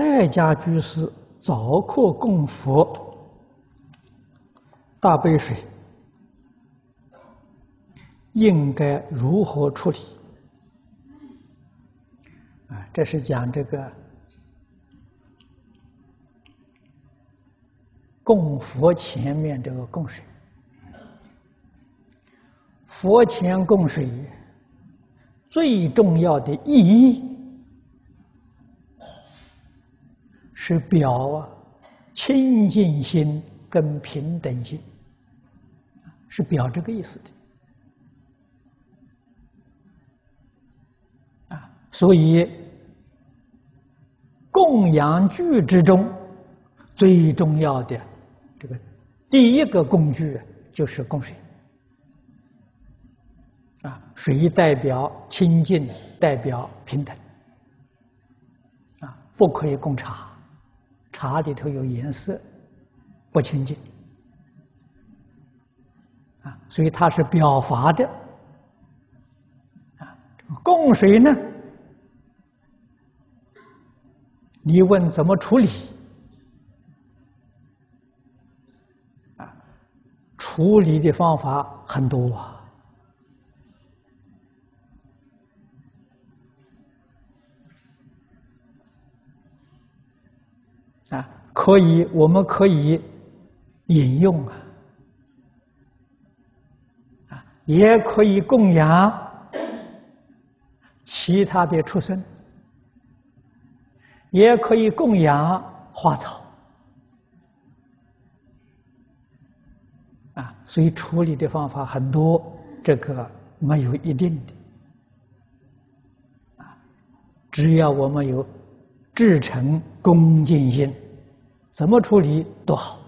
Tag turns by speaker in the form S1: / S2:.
S1: 在家居士早课供佛大杯水，应该如何处理？啊，这是讲这个供佛前面这个供水，佛前供水最重要的意义是表啊清净心跟平等心，是表这个意思的啊。所以，供养具之中最重要的这个第一个工具就是供水。啊，水代表清净，代表平等。啊，不可以供茶，茶里头有颜色，不清净。啊，所以它是表法的。啊，供水呢？你问怎么处理？啊，处理的方法很多啊。啊，可以，我们可以引用啊，啊，也可以供养其他的畜生。也可以供养花草，啊，所以处理的方法很多，这个没有一定的，啊，只要我们有至诚恭敬心，怎么处理都好。